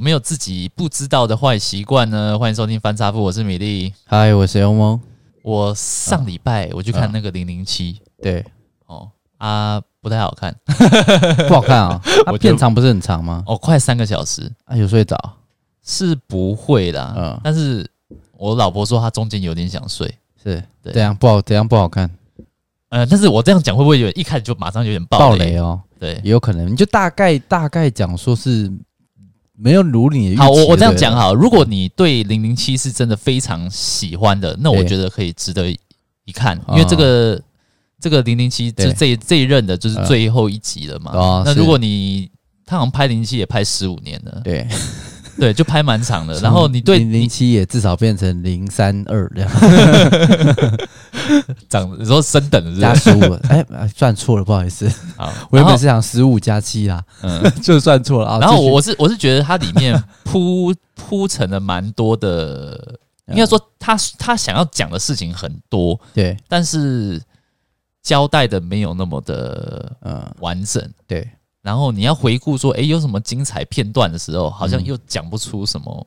有没有自己不知道的坏习惯呢？欢迎收听翻查富，我是米粒。嗨，我是欧梦。我上礼拜我去看那个零零七，对，哦啊，不太好看，不好看啊。它片长不是很长吗？哦，快三个小时啊，有睡着？是不会啦，嗯。但是我老婆说她中间有点想睡，是这样不好，这样不好看。呃，但是我这样讲会不会有一开始就马上有点爆雷哦？对，也有可能。你就大概大概讲说是。没有如你。好，我我这样讲好。如果你对零零七是真的非常喜欢的，那我觉得可以值得一看，因为这个这个零零七这这这一任的就是最后一集了嘛。哦，那如果你他好像拍零零七也拍十五年了，对对，就拍蛮长的。然后你对零零七也至少变成零三二这样。涨，你说升等加十五？哎，算错了，不好意思。好，我原本是想十五加七啦，嗯，就算错了啊。然后我是我是觉得它里面铺 铺陈了蛮多的，应该说他他想要讲的事情很多，对，但是交代的没有那么的呃完整，对。然后你要回顾说，哎，有什么精彩片段的时候，好像又讲不出什么。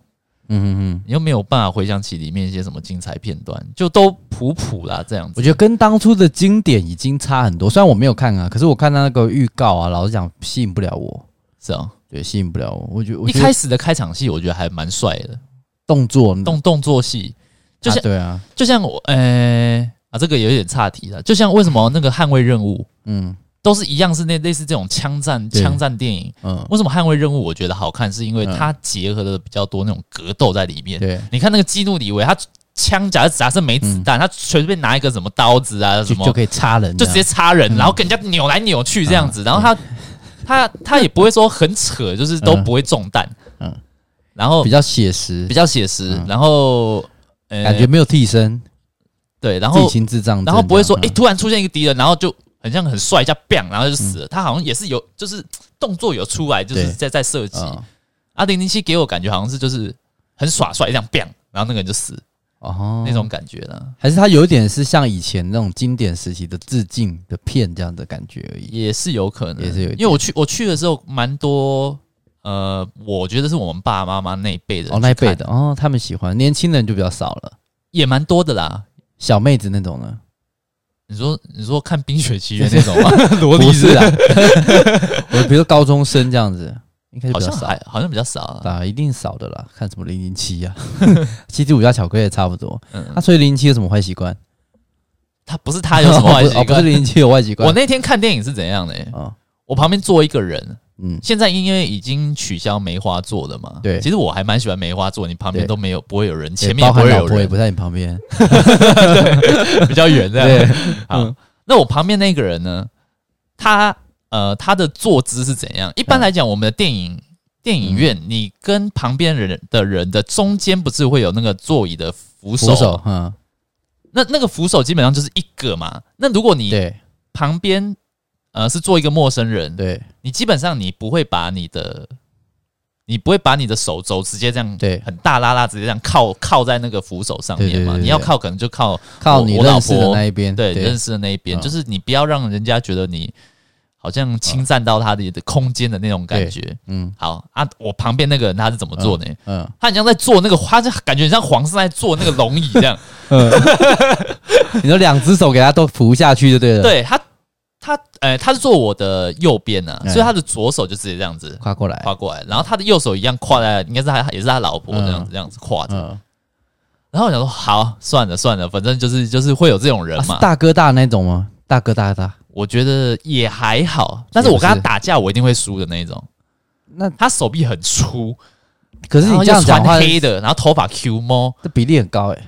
嗯嗯嗯，你又没有办法回想起里面一些什么精彩片段，就都普普啦这样子。我觉得跟当初的经典已经差很多。虽然我没有看啊，可是我看到那个预告啊，老实讲吸引不了我。是啊，对，吸引不了我。我觉得一开始的开场戏，我觉得还蛮帅的，动作动动作戏，就像、啊、对啊，就像我，呃、欸、啊，这个有点岔题了。就像为什么那个捍卫任务，嗯。都是一样，是那类似这种枪战枪战电影。嗯，为什么捍卫任务我觉得好看？是因为它结合的比较多那种格斗在里面。对，你看那个基努李维，他枪假假设没子弹，他随便拿一个什么刀子啊什么就可以插人，就直接插人，然后跟人家扭来扭去这样子。然后他他他也不会说很扯，就是都不会中弹。嗯，然后比较写实，比较写实。然后感觉没有替身。对，然后然后不会说哎，突然出现一个敌人，然后就。很像很帅，一下 bang，然后就死了。他好像也是有，就是动作有出来，就是在在设计。啊，零零七给我感觉好像是就是很耍帅，这样 bang，然后那个人就死，哦，那种感觉呢？还是他有一点是像以前那种经典时期的致敬的片这样的感觉而已？也是有可能，也是有。因为我去我去的时候，蛮多呃，我觉得是我们爸爸妈妈那一辈的哦，那一辈的哦，他们喜欢，年轻人就比较少了，也蛮多的啦，小妹子那种呢。你说你说看《冰雪奇缘》那种吗？萝莉是啊，我比如说高中生这样子，应该比较少，好像比较少啊，一定少的啦。看什么零零七呀，七七五加巧克力也差不多。那所以零零七有什么坏习惯？他不是他有什么坏习惯，不是零零七有坏习惯。我那天看电影是怎样的？啊，我旁边坐一个人。嗯，现在因为已经取消梅花座了嘛，对，其实我还蛮喜欢梅花座，你旁边都没有不会有人，前面也不会有人，也不在你旁边，比较远这样。对，好，那我旁边那个人呢？他呃，他的坐姿是怎样？一般来讲，我们的电影电影院，你跟旁边人的人的中间不是会有那个座椅的扶手？嗯，那那个扶手基本上就是一个嘛。那如果你旁边。呃，是做一个陌生人，对，你基本上你不会把你的，你不会把你的手肘直接这样，对，很大拉拉直接这样靠靠在那个扶手上面嘛？你要靠可能就靠靠你认识的那一边，对，认识的那一边，就是你不要让人家觉得你好像侵占到他的空间的那种感觉。嗯，好啊，我旁边那个人他是怎么做呢？嗯，他很像在做那个，他就感觉很像皇上在坐那个龙椅这样。嗯，你说两只手给他都扶下去就对了。对他。他，呃，他是坐我的右边呢，所以他的左手就直接这样子跨过来，跨过来，然后他的右手一样跨在，应该是他也是他老婆这样子，这样子跨着。然后我想说，好，算了算了，反正就是就是会有这种人嘛。大哥大那种吗？大哥大大，我觉得也还好，但是我跟他打架，我一定会输的那种。那他手臂很粗。可是你这样讲话黑的，然后头发 Q 毛，这比例很高哎。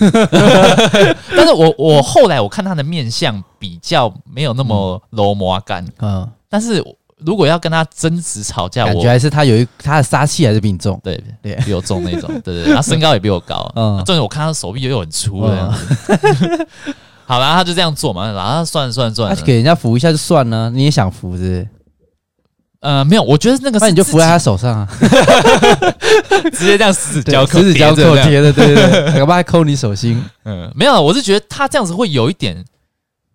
但是我我后来我看他的面相比较没有那么柔麻感，嗯。但是如果要跟他争执吵架，我感觉还是他有一他的杀气还是比你重，对对，比我重那种，对对。他身高也比我高，嗯。重点我看他手臂又很粗的样子。好啦，他就这样做嘛，然后算了算了算了，给人家扶一下就算了，你也想扶是不是？呃，没有，我觉得那个，那你就扶在他手上啊，直接这样十指交扣，十指交扣贴的，对对对，他爸还抠你手心。嗯，没有，我是觉得他这样子会有一点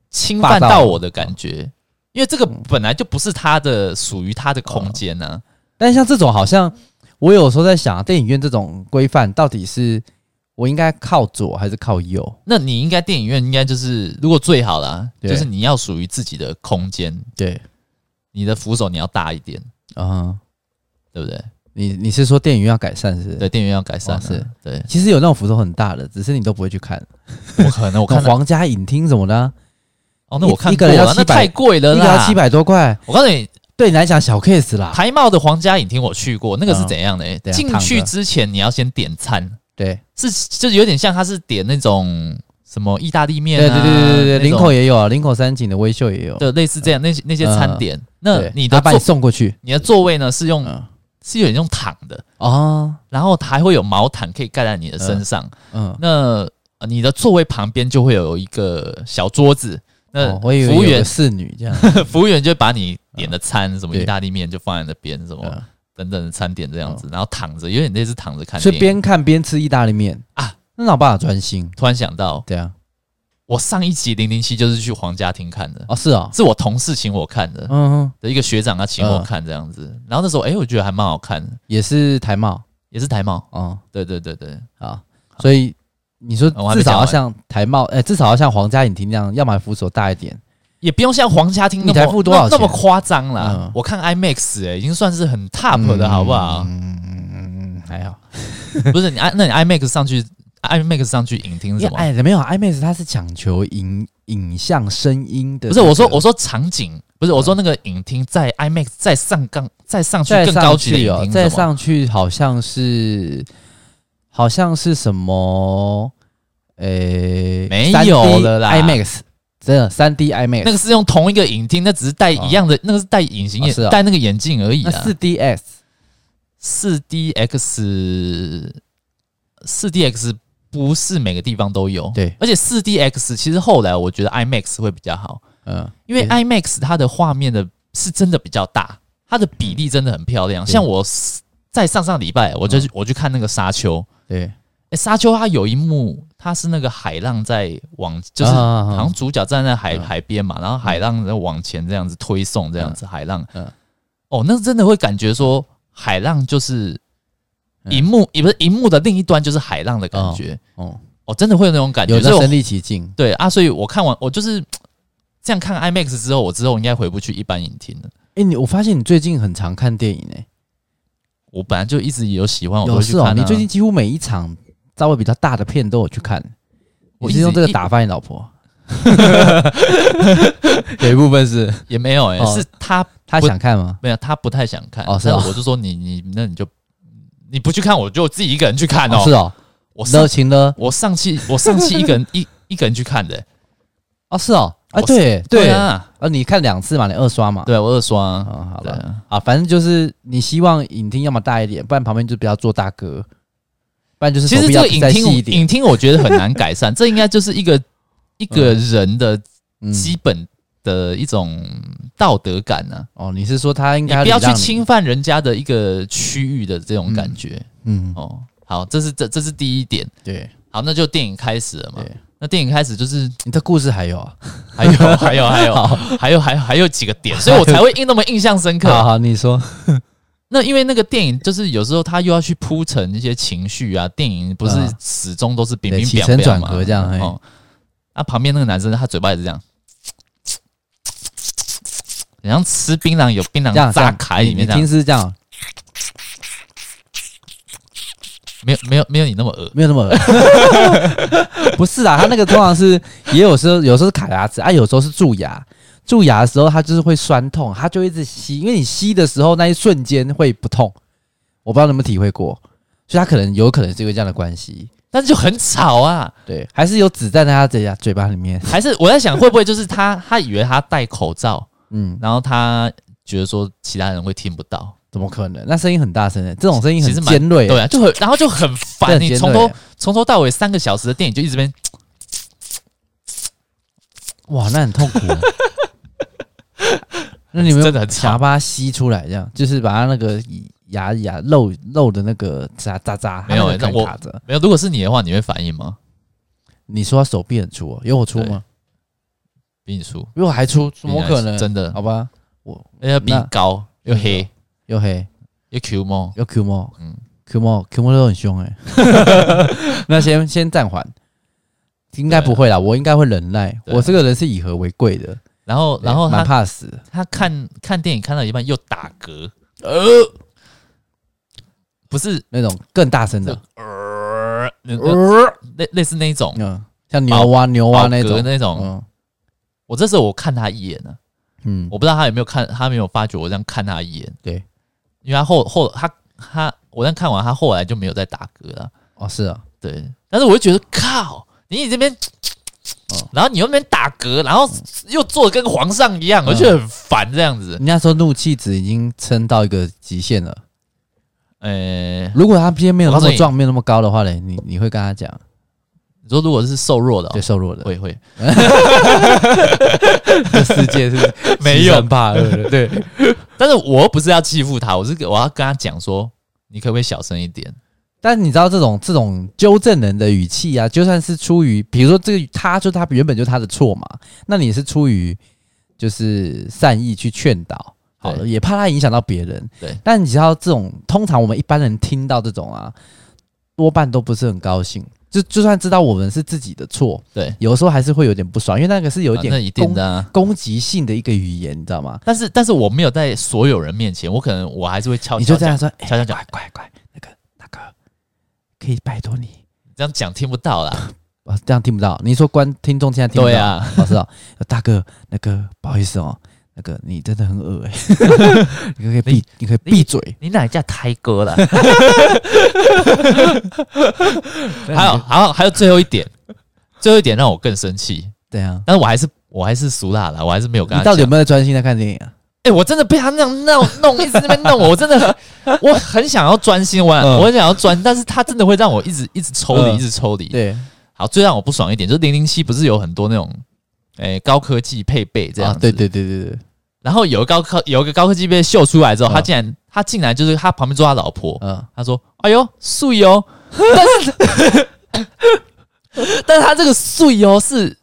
侵犯到我的感觉，因为这个本来就不是他的属于他的空间呢。但像这种，好像我有时候在想，电影院这种规范到底是我应该靠左还是靠右？那你应该电影院应该就是，如果最好啦，就是你要属于自己的空间，对，你的扶手你要大一点啊，对不对？你你是说电影院要改善是不是？对，电影院要改善是，对。其实有那种扶手很大的，只是你都不会去看。我可能我看皇家影厅什么的，哦，那我看一个人要七百，那太贵了啦，一个要七百多块。我告诉你，对你来讲小 case 啦。台茂的皇家影厅我去过，那个是怎样的？进去之前你要先点餐，对，是就是有点像他是点那种什么意大利面，对对对对对，林口也有啊，林口三井的威秀也有，对，类似这样那些那些餐点。那你的把你送过去，你的座位呢是用。是有点用躺的。哦，然后它还会有毛毯可以盖在你的身上。嗯，那你的座位旁边就会有一个小桌子。那服务员侍女这样，服务员就把你点的餐，什么意大利面就放在那边，什么等等的餐点这样子，然后躺着，有点类似躺着看。所以边看边吃意大利面。啊，那哪有办法专心？突然想到，对啊。我上一集零零七就是去皇家厅看的。哦，是啊，是我同事请我看的，嗯哼，的一个学长他请我看这样子，然后那时候哎，我觉得还蛮好看的，也是台茂，也是台茂，哦，对对对对，啊，所以你说至少要像台茂，哎，至少要像皇家影厅那样，要买扶手大一点，也不用像皇家厅那么多少那么夸张啦。我看 IMAX 哎，已经算是很 top 的好不好？嗯嗯嗯，还好，不是你 i 那你 IMAX 上去。IMAX 上去影厅什么？哎，没有 IMAX，它是讲求影影像声音的。不是我说，我说场景，不是我说那个影厅在 IMAX 再上杠再上去更高级的影厅，再上去好像是好像是什么？诶，没有了啦，IMAX 真的三 D IMAX，那个是用同一个影厅，那只是戴一样的，那个是戴隐形眼戴那个眼镜而已啊。四 DX，四 DX，四 DX。不是每个地方都有，对，而且四 DX 其实后来我觉得 IMAX 会比较好，嗯，因为 IMAX 它的画面的是真的比较大，它的比例真的很漂亮。像我在上上礼拜，我就去我去看那个沙丘，对，哎，沙丘它有一幕，它是那个海浪在往，就是好像主角站在海海边嘛，然后海浪在往前这样子推送，这样子海浪，嗯，哦，那真的会感觉说海浪就是。荧幕也不是荧幕的另一端，就是海浪的感觉。哦，哦，真的会有那种感觉，有身临其境。对啊，所以我看完，我就是这样看 IMAX 之后，我之后应该回不去一般影厅了。哎，你我发现你最近很常看电影诶。我本来就一直有喜欢，有事哦。你最近几乎每一场稍微比较大的片都有去看。我是用这个打发你老婆。有一部分是也没有诶，是他他想看吗？没有，他不太想看。哦，是。我就说你你那你就。你不去看，我就自己一个人去看哦。是哦，我热情呢，我上期 我上期一个人一一个人去看的。哦，是哦，啊，对对。啊，啊，你看两次嘛，你二刷嘛？对，我二刷。啊，好了，啊，反正就是你希望影厅要么大一点，不然旁边就不要做大哥，不然就是其实这个影厅影厅我觉得很难改善，这应该就是一个一个人的基本的一种。道德感呢、啊？哦，你是说他应该不要去侵犯人家的一个区域的这种感觉？嗯，嗯哦，好，这是这这是第一点。对，好，那就电影开始了嘛。对，那电影开始就是你的故事还有啊，还有还有还有还有还有还有几个点，所以我才会印那么印象深刻。好，好，你说。那因为那个电影就是有时候他又要去铺陈一些情绪啊，电影不是始终都是冰冰冰冰嘛，这样哦。那旁边那个男生他嘴巴也是这样。好像吃槟榔有槟榔炸卡里面，你听是这样，没有没有没有你那么恶，没有那么恶，不是啊，他那个通常是也有时候有时候是卡牙齿啊，有时候是蛀牙，蛀牙的时候他就是会酸痛，他就一直吸，因为你吸的时候那一瞬间会不痛，我不知道你有没有体会过，所以他可能有可能是因为这样的关系，但是就很吵啊，对，还是有纸在他嘴嘴巴里面，还是我在想会不会就是他他以为他戴口罩。嗯，然后他觉得说其他人会听不到，怎么可能？那声音很大声的，这种声音很尖锐，对啊，就很然后就很烦。你从头从头到尾三个小时的电影就一直边，哇，那很痛苦。那你们真的很想把它吸出来，这样就是把它那个牙牙肉肉的那个渣渣渣没有那我卡着没有。如果是你的话，你会反应吗？你说他手臂很粗，有我粗吗？比你粗，比我还粗，怎么可能？真的？好吧，我人家比你高又黑。又黑，又 Q 猫，又 Q 猫，嗯，Q 猫 Q 猫都很凶哎。那先先暂缓，应该不会啦，我应该会忍耐。我这个人是以和为贵的。然后然后他怕死，他看看电影看到一半又打嗝，呃，不是。那种更大声的，呃，类类似那种，嗯，像牛蛙牛蛙那种。那种。我这时候我看他一眼呢，嗯，我不知道他有没有看，他没有发觉我这样看他一眼，对，因为他后后他他我这样看完，他后来就没有再打嗝了。哦，是啊，对，但是我就觉得靠，你你这边。然后你又那边打嗝，然后又做的跟皇上一样，我就觉得很烦这样子。人家说怒气值已经撑到一个极限了。呃，如果他今天没有那么壮，没有那么高的话嘞，你你会跟他讲？你说如果是瘦弱的，对，瘦弱的会会。这世界是 没有怕的，对。但是我不是要欺负他，我是我要跟他讲说，你可不可以小声一点？但你知道这种这种纠正人的语气啊，就算是出于，比如说这个他就他原本就他的错嘛，那你是出于就是善意去劝导，好了，也怕他影响到别人。对，但你知道这种通常我们一般人听到这种啊，多半都不是很高兴。就就算知道我们是自己的错，对，有的时候还是会有点不爽，因为那个是有一点那一定的攻击性的一个语言，你知道吗？但是但是我没有在所有人面前，我可能我还是会悄悄，你就这样说，悄悄讲，乖乖乖。可以拜托你，这样讲听不到啦。啊，这样听不到。你说观听众现在听不到？对啊，我知道。大哥，那个不好意思哦，那个你真的很恶哎，你可以闭，你可以闭嘴。你哪叫胎哥了？还有，还有，还有最后一点，最后一点让我更生气。对啊，但是我还是，我还是俗辣了，我还是没有跟他。你到底有没有专心在看电影啊？哎、欸，我真的被他那样弄弄，一直在那边弄我，我真的 我很想要专心玩，嗯、我很想要专，但是他真的会让我一直一直抽离，一直抽离。对，好，最让我不爽一点就是零零七不是有很多那种哎、欸、高科技配备这样子，啊、对对对对对。然后有个高科有一个高科技被秀出来之后，嗯、他竟然他竟然就是他旁边坐他老婆，嗯，他说：“哎呦，碎哟！”但 是但是他这个碎哦是。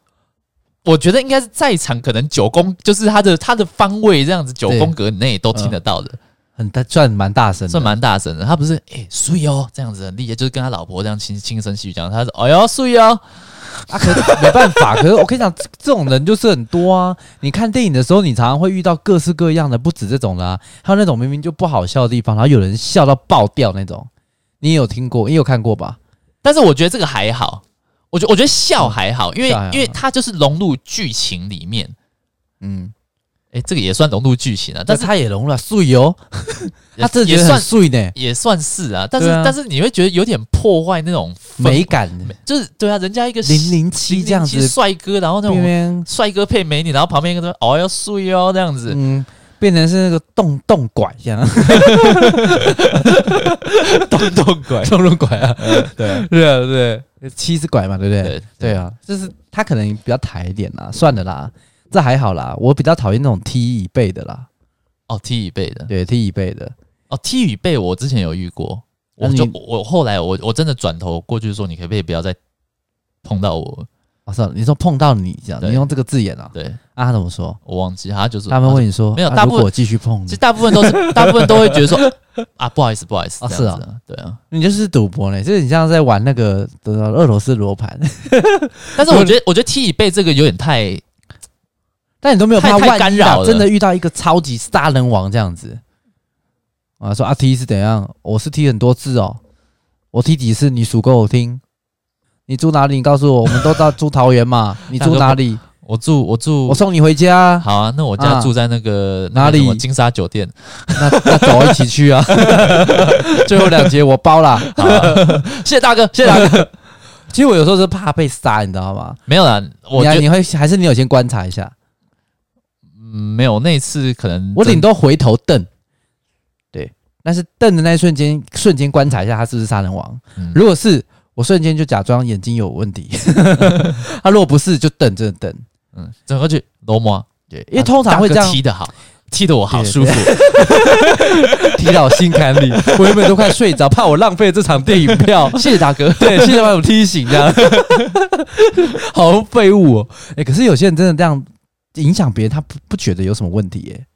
我觉得应该是在场，可能九宫就是他的他的方位这样子，九宫格内都听得到的，很大，算蛮大声，算蛮大声的。他不是哎，睡、欸、哦，这样子很厉害，就是跟他老婆这样轻轻声细语讲。他说：“哎呦，睡哦。”啊，可是没办法，可是我跟你讲，这种人就是很多啊。你看电影的时候，你常常会遇到各式各样的，不止这种啦、啊，还有那种明明就不好笑的地方，然后有人笑到爆掉那种。你也有听过，你有看过吧？但是我觉得这个还好。我觉我觉得笑还好，因为因为它就是融入剧情里面，嗯，哎，这个也算融入剧情啊，但是它也融入了碎哦，它这也算碎呢，也算是啊，但是但是你会觉得有点破坏那种美感，就是对啊，人家一个零零七这样子帅哥，然后那种帅哥配美女，然后旁边一个说哦要碎哦这样子，嗯。变成是那个洞洞拐这样，洞洞拐，洞洞拐啊！对，对啊，对，七是拐嘛，对不对？对啊，就是他可能比较抬一点啦，算了啦，这还好啦。我比较讨厌那种踢椅背的啦。哦，踢椅背的，对，踢椅背的。哦，踢椅背，我之前有遇过，我就我后来我我真的转头过去说，你可不可以不要再碰到我？啊，算了，你说碰到你这样，你用这个字眼啊？对，啊，他怎么说？我忘记，他就是他们问你说，没有，大部分继续碰，其实大部分都是，大部分都会觉得说，啊，不好意思，不好意思，是啊，对啊，你就是赌博呢，就是你像在玩那个俄罗斯罗盘，但是我觉得，我觉得踢椅背这个有点太，但你都没有怕太干扰，真的遇到一个超级杀人王这样子，啊，说啊踢是怎样？我是踢很多次哦，我踢几次？你数给我听。你住哪里？你告诉我，我们都到住桃园嘛。你住哪里？我住我住，我送你回家。好啊，那我家住在那个哪里？金沙酒店。那那走一起去啊。最后两节我包了。好啊，谢谢大哥，谢谢大哥。其实我有时候是怕被杀，你知道吗？没有啦，我你会还是你有先观察一下？嗯，没有。那次可能我顶多回头瞪。对，但是瞪的那一瞬间，瞬间观察一下他是不是杀人王。如果是。我瞬间就假装眼睛有问题，他如果不是就瞪着瞪，嗯，整个去罗摩，对，因为通常会这样踢得好，踢得我好舒服，踢到我心坎里，我原本都快睡着，怕我浪费了这场电影票。谢谢大哥，对，谢谢把我踢醒，这样，好废物哦。哎，可是有些人真的这样影响别人，他不不觉得有什么问题耶？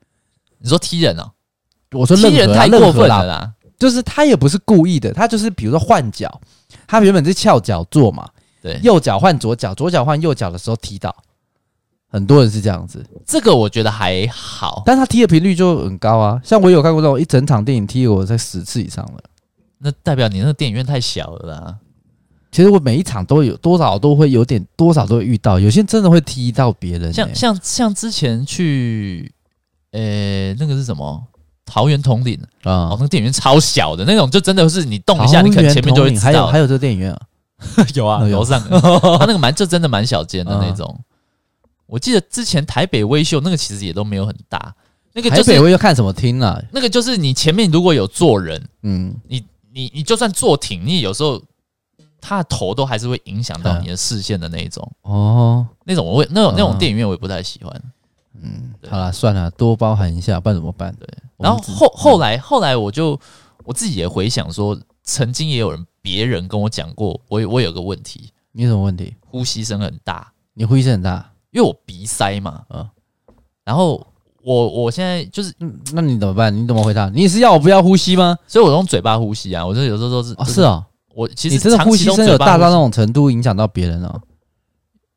你说踢人啊？我说任何、啊、人太过分了啦，就是他也不是故意的，他就是比如说换脚，他原本是翘脚坐嘛，对，右脚换左脚，左脚换右脚的时候踢到，很多人是这样子，这个我觉得还好，但他踢的频率就很高啊，像我有看过那种一整场电影踢我在十次以上了，那代表你那个电影院太小了啦。其实我每一场都有多少都会有点多少都会遇到，有些真的会踢到别人、欸，像像像之前去，呃、欸，那个是什么？桃园统领啊，哦，那个电影院超小的那种，就真的是你动一下，你可能前面就会知道。还有还有这个电影院啊，有啊，楼上，他 那个蛮就真的蛮小间的那种。嗯、我记得之前台北微秀那个其实也都没有很大，那个就是、台北微秀看什么厅啊？那个就是你前面如果有坐人，嗯，你你你就算坐挺，你有时候。他的头都还是会影响到你的视线的那一种哦，那种我会那种那种电影院我也不太喜欢。嗯，好了，算了，多包涵一下，不然怎么办？对。然后后后来后来我就我自己也回想说，曾经也有人别人跟我讲过，我我有个问题，你有什么问题？呼吸声很大，你呼吸声很大，因为我鼻塞嘛。嗯。然后我我现在就是，那你怎么办？你怎么回答？你是要我不要呼吸吗？所以我用嘴巴呼吸啊。我就有时候都是是啊。我其实你真的呼吸声有大到那种程度，影响到别人哦。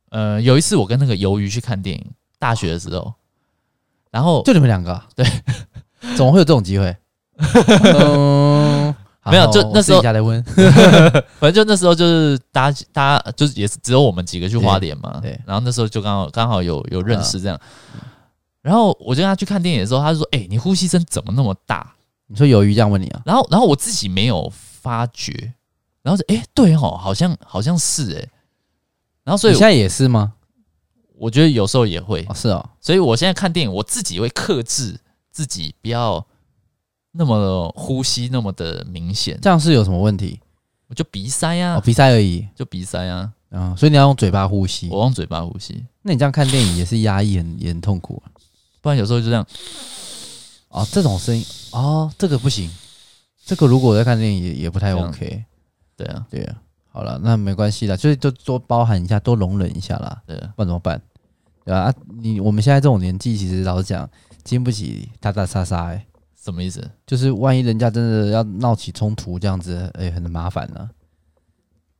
呃，有一次我跟那个鱿鱼去看电影，大学的时候，然后就你们两个，对，怎么会有这种机会？嗯，没有，就那时候，反正就那时候就是大家，大家就是也是只有我们几个去花莲嘛，对。然后那时候就刚好刚好有有认识这样，然后我就跟他去看电影的时候，他就说：“哎，你呼吸声怎么那么大？”你说鱿鱼这样问你啊？然后，然后我自己没有发觉。然后是哎，对哦，好像好像是哎，然后所以你现在也是吗？我觉得有时候也会，哦是哦，所以我现在看电影，我自己会克制自己，不要那么呼吸那么的明显。这样是有什么问题？我就鼻塞呀，鼻塞而已，就鼻塞啊。啊，所以你要用嘴巴呼吸，我用嘴巴呼吸。那你这样看电影也是压抑很也很痛苦啊，不然有时候就这样。哦，这种声音哦，这个不行，这个如果我在看电影也也不太 OK。对啊，对啊，好了，那没关系啦，就是就多包含一下，多容忍一下啦。对啊，不然怎么办？对啊，你我们现在这种年纪，其实老实讲，经不起打打杀杀。哎，什么意思？就是万一人家真的要闹起冲突，这样子，哎，很麻烦呢。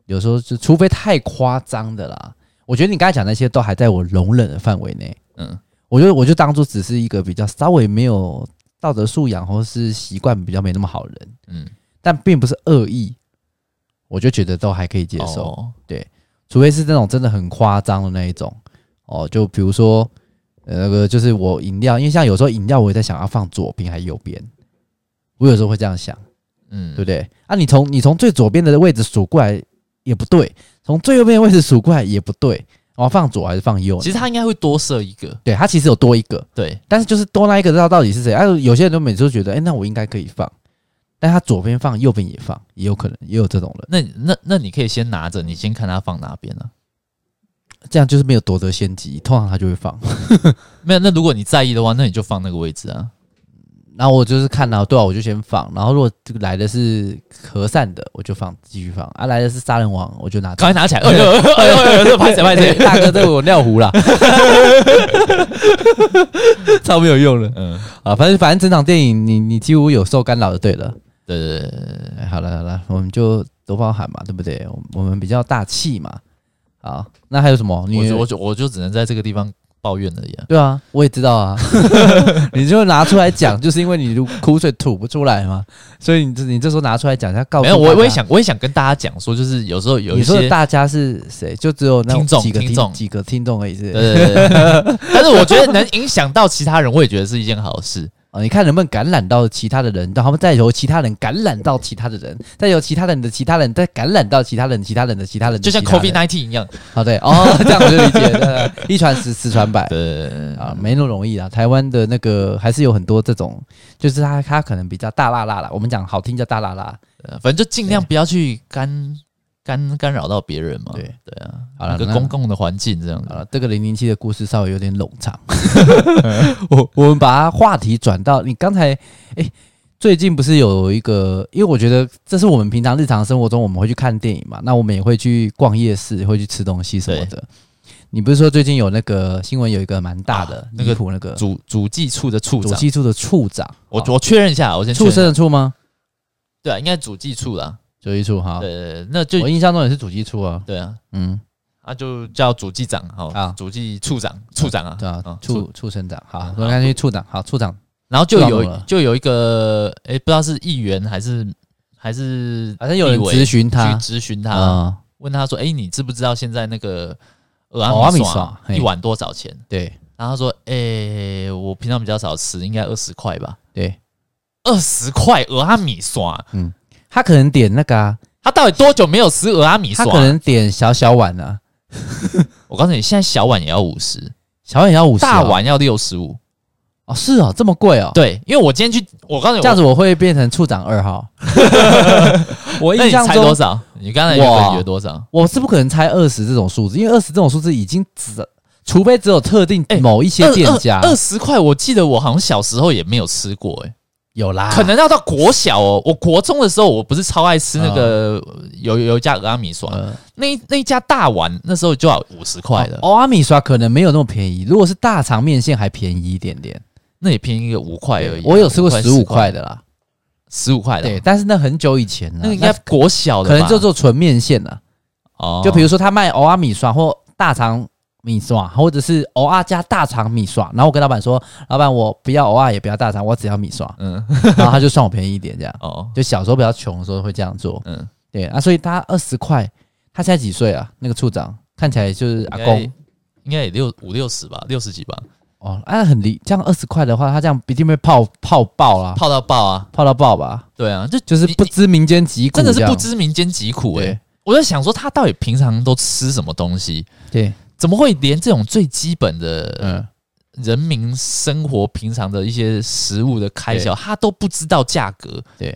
有时候就除非太夸张的啦，我觉得你刚才讲那些都还在我容忍的范围内。嗯，我觉得我就当做只是一个比较稍微没有道德素养或是习惯比较没那么好人。嗯，但并不是恶意。我就觉得都还可以接受，哦、对，除非是那种真的很夸张的那一种哦，就比如说呃那个就是我饮料，因为像有时候饮料我也在想要放左边还是右边，我有时候会这样想，嗯，对不对？啊你，你从你从最左边的位置数过来也不对，从最右边的位置数过来也不对，我要放左还是放右？其实他应该会多设一个，对他其实有多一个，对，但是就是多那一个知道到底是谁？啊，有些人都每次都觉得，哎、欸，那我应该可以放。但他左边放，右边也放，也有可能，也有这种人。那那那你可以先拿着，你先看他放哪边呢、啊？这样就是没有夺得先机，通常他就会放。没有，那如果你在意的话，那你就放那个位置啊。然后我就是看到，对啊，我就先放。然后如果这个来的是和善的，我就放，继续放。啊，来的是杀人王，我就拿。赶快拿起来！哎呦哎呦哎呦！这拍谁拍谁？大哥，这个我尿壶了，超没有用了。嗯啊，反正反正整场电影你你几乎有受干扰的，对了。对对对，好了好了，我们就多包涵嘛，对不对？我们比较大气嘛。好，那还有什么？你我就我就我就只能在这个地方抱怨而已。对啊，我也知道啊。你就拿出来讲，就是因为你苦水吐不出来嘛，所以你这你这时候拿出来讲，他告诉没有我我也想我也想跟大家讲说，就是有时候有一些你说大家是谁？就只有那听众几个听众几个听众而已是。对对对。但是我觉得能影响到其他人，我也觉得是一件好事。哦，你看能不能感染到其他的人，然后再由其他人感染到其他的人，再由其他人的其他人再感染到其他人，其他人的其他人，就像 COVID-19 一样。好，对哦，这样我就理解，一传十，十传百。对啊，没那么容易啊。台湾的那个还是有很多这种，就是他他可能比较大辣辣啦。我们讲好听叫大辣辣，反正就尽量不要去干。干干扰到别人嘛？对对啊，好了，一个公共的环境这样子。好了，这个零零七的故事稍微有点冗长，我我们把它话题转到你刚才，哎，最近不是有一个？因为我觉得这是我们平常日常生活中我们会去看电影嘛，那我们也会去逛夜市，会去吃东西什么的。你不是说最近有那个新闻有一个蛮大的、啊、那个那个主主计处的处长，主计处的处长，我我确认一下，我先畜生的处吗？对啊，应该主计处啦。主计处哈。对，对，对，那就我印象中也是主机处啊。对啊，嗯，啊就叫主机长好啊，主机处长，处长啊，对啊，处处。生长，好，我看去处长，好，处长，然后就有就有一个，哎，不知道是议员还是还是，反正有人咨询他，去质询他，问他说，哎，你知不知道现在那个俄阿米刷一碗多少钱？对，然后他说，哎，我平常比较少吃，应该二十块吧？对，二十块俄阿米刷，嗯。他可能点那个啊，他到底多久没有吃俄阿米刷？他可能点小小碗啊。我告诉你，现在小碗也要五十，小碗也要五十，大碗要六十五。哦，是哦，这么贵哦。对，因为我今天去，我告诉你，这样子我会变成处长二号。我印象中猜多少？你刚才以为多少？我是不可能猜二十这种数字，因为二十这种数字已经只，除非只有特定某一些店家。二十块，我记得我好像小时候也没有吃过，诶。有啦，可能要到国小哦。我国中的时候，我不是超爱吃那个有有一家蚵仔米刷，那那一家大碗那时候就要五十块的。蚵仔米刷可能没有那么便宜，如果是大肠面线还便宜一点点，那也便宜个五块而已。我有吃过十五块的啦，十五块的。对，但是那很久以前了，那应该国小的，可能就做纯面线了。哦，就比如说他卖蚵仔米刷或大肠。米刷，或者是偶尔加大肠米刷，然后我跟老板说：“老板，我不要偶尔，也不要大肠，我只要米刷。”嗯，然后他就算我便宜一点，这样。哦，就小时候比较穷的时候会这样做。嗯，对啊，所以他二十块，他现在几岁啊？那个处长看起来就是阿公，应该也六五六十吧，六十几吧。哦，那很离，这样二十块的话，他这样一定会泡泡爆啦，泡到爆啊，泡到爆吧？对啊，就就是不知民间疾苦，真的是不知民间疾苦诶。我在想说，他到底平常都吃什么东西？对。怎么会连这种最基本的，嗯，人民生活平常的一些食物的开销，他都不知道价格？对。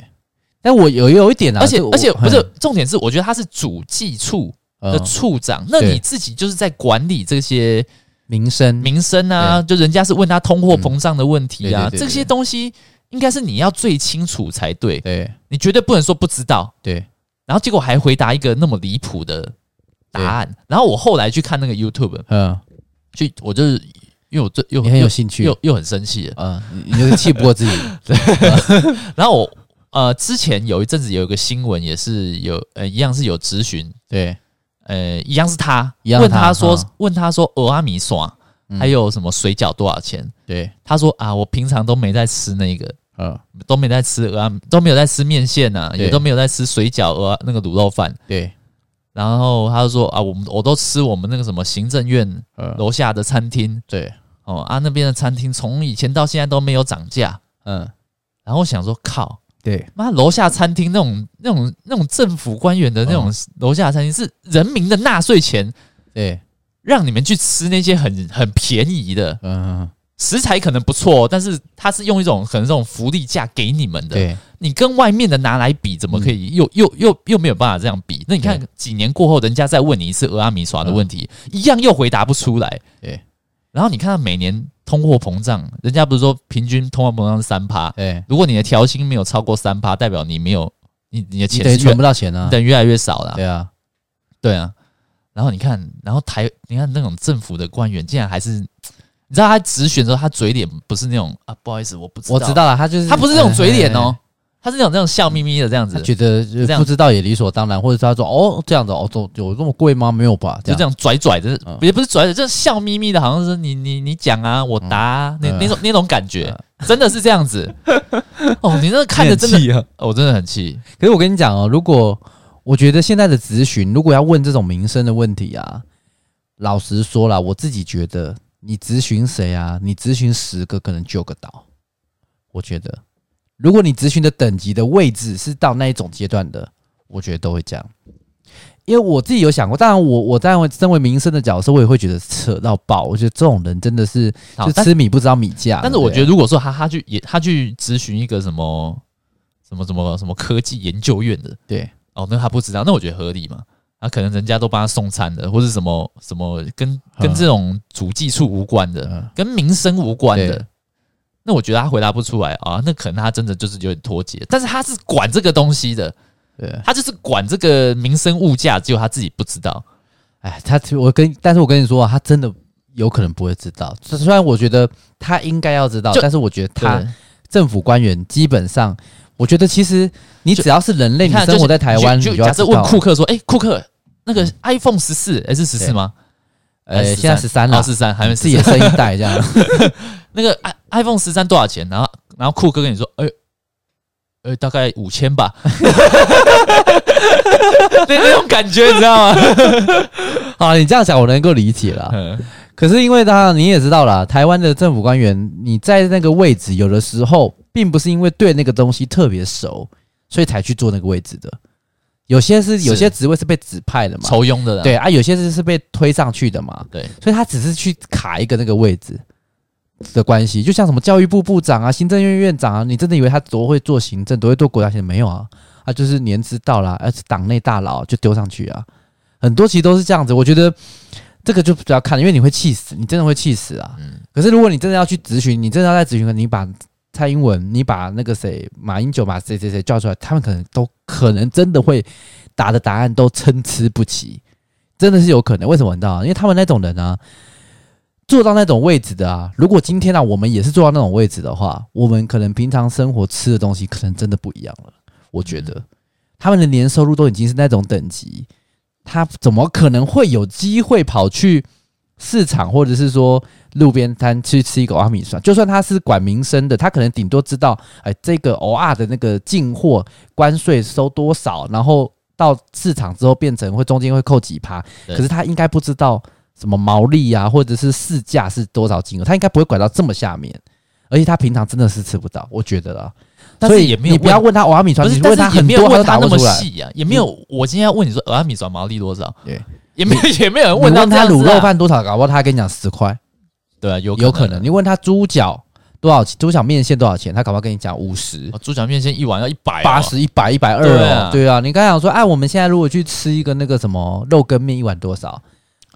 但我有有一点啊，而且而且不是重点是，我觉得他是主计处的处长，那你自己就是在管理这些民生民生啊，就人家是问他通货膨胀的问题啊，这些东西应该是你要最清楚才对。对，你绝对不能说不知道。对，然后结果还回答一个那么离谱的。答案，然后我后来去看那个 YouTube，嗯，去我就是因为我这又很有兴趣，又又很生气，嗯，你就是气不过自己，对。然后我呃之前有一阵子有一个新闻也是有呃一样是有咨询，对，呃一样是他问他说问他说俄阿米索还有什么水饺多少钱？对，他说啊我平常都没在吃那个，嗯，都没在吃蚵仔都没有在吃面线呐，也都没有在吃水饺蚵那个卤肉饭，对。然后他就说啊，我们我都吃我们那个什么行政院楼下的餐厅，对。哦啊那边的餐厅从以前到现在都没有涨价，嗯，然后我想说靠，对，妈楼下餐厅那种那种那种政府官员的那种楼下餐厅是人民的纳税钱，对，让你们去吃那些很很便宜的，嗯。食材可能不错，但是它是用一种可能这种福利价给你们的。对，你跟外面的拿来比，怎么可以又又又又没有办法这样比？那你看几年过后，人家再问你一次俄阿米耍的问题，一样又回答不出来。对，然后你看到每年通货膨胀，人家不是说平均通货膨胀是三趴？对，如果你的调薪没有超过三趴，代表你没有你你的钱存不到钱啊，等于越来越少了。对啊，对啊。然后你看，然后台你看那种政府的官员，竟然还是。你知道他直选的时候，他嘴脸不是那种啊，不好意思，我不知道。我知道了，他就是他不是那种嘴脸哦，他是那种那种笑眯眯的这样子，觉得不知道也理所当然，或者他说哦这样子哦，有有这么贵吗？没有吧？就这样拽拽的，也不是拽的，就是笑眯眯的，好像是你你你讲啊，我答那那种那种感觉，真的是这样子。哦，你那个看着真的，我真的很气。可是我跟你讲哦，如果我觉得现在的咨询，如果要问这种民生的问题啊，老实说了，我自己觉得。你咨询谁啊？你咨询十个可能九个到。我觉得，如果你咨询的等级的位置是到那一种阶段的，我觉得都会这样。因为我自己有想过，当然我我当然身为民生的角色，我也会觉得扯到爆。我觉得这种人真的是就吃米不知道米价。但是我觉得，如果说他他去也他去咨询一个什么什么什么什么科技研究院的，对哦，那他不知道，那我觉得合理嘛。可能人家都帮他送餐的，或者什么什么跟跟这种主计处无关的，嗯、跟民生无关的，那我觉得他回答不出来啊。那可能他真的就是有点脱节，但是他是管这个东西的，对，他就是管这个民生物价，只有他自己不知道。哎，他我跟，但是我跟你说啊，他真的有可能不会知道。虽然我觉得他应该要知道，但是我觉得他政府官员基本上，我觉得其实你只要是人类，你生活在台湾，就假设问库克说：“哎，库克，那个 iPhone 十四，哎是十四吗？呃，现在十三了，十三还没自己的生一代这样。那个 i iPhone 十三多少钱？然后然后酷哥跟你说：哎。”呃，大概五千吧，对那种感觉，你知道吗？啊，你这样讲我能够理解了。可是因为当然你也知道了，台湾的政府官员你在那个位置，有的时候并不是因为对那个东西特别熟，所以才去做那个位置的。有些是有些职位是被指派的嘛，抽佣的。对啊，有些是是被推上去的嘛。对，所以他只是去卡一个那个位置。的关系，就像什么教育部部长啊、行政院院长啊，你真的以为他多会做行政，多会做国家行政？没有啊，他就是年资到了，而且党内大佬就丢上去啊。很多其实都是这样子，我觉得这个就比较看，因为你会气死，你真的会气死啊。嗯。可是如果你真的要去咨询，你真的要在咨询，你把蔡英文，你把那个谁马英九，把谁谁谁叫出来，他们可能都可能真的会答的答案都参差不齐，真的是有可能。为什么你知道？因为他们那种人呢、啊。坐到那种位置的啊，如果今天啊我们也是坐到那种位置的话，我们可能平常生活吃的东西可能真的不一样了。我觉得他们的年收入都已经是那种等级，他怎么可能会有机会跑去市场或者是说路边摊去吃一个蚵仔面线？就算他是管民生的，他可能顶多知道，哎，这个蚵仔的那个进货关税收多少，然后到市场之后变成会中间会扣几趴，可是他应该不知道。什么毛利啊，或者是市价是多少金额？他应该不会管到这么下面，而且他平常真的是吃不到，我觉得啦。所以也没有，你不要问他蚵仔面线，你问他很多，他都答不出来。也没有，我今天要问你说蚵仔面线毛利多少？对，也没有，也没有人问问他卤肉饭多少，搞不好他跟你讲十块。对啊，有有可能。你问他猪脚多少钱？猪脚面线多少钱？他搞不好跟你讲五十。猪脚面线一碗要一百八十、一百、一百二哦。对啊，你刚才讲说，哎，我们现在如果去吃一个那个什么肉羹面，一碗多少？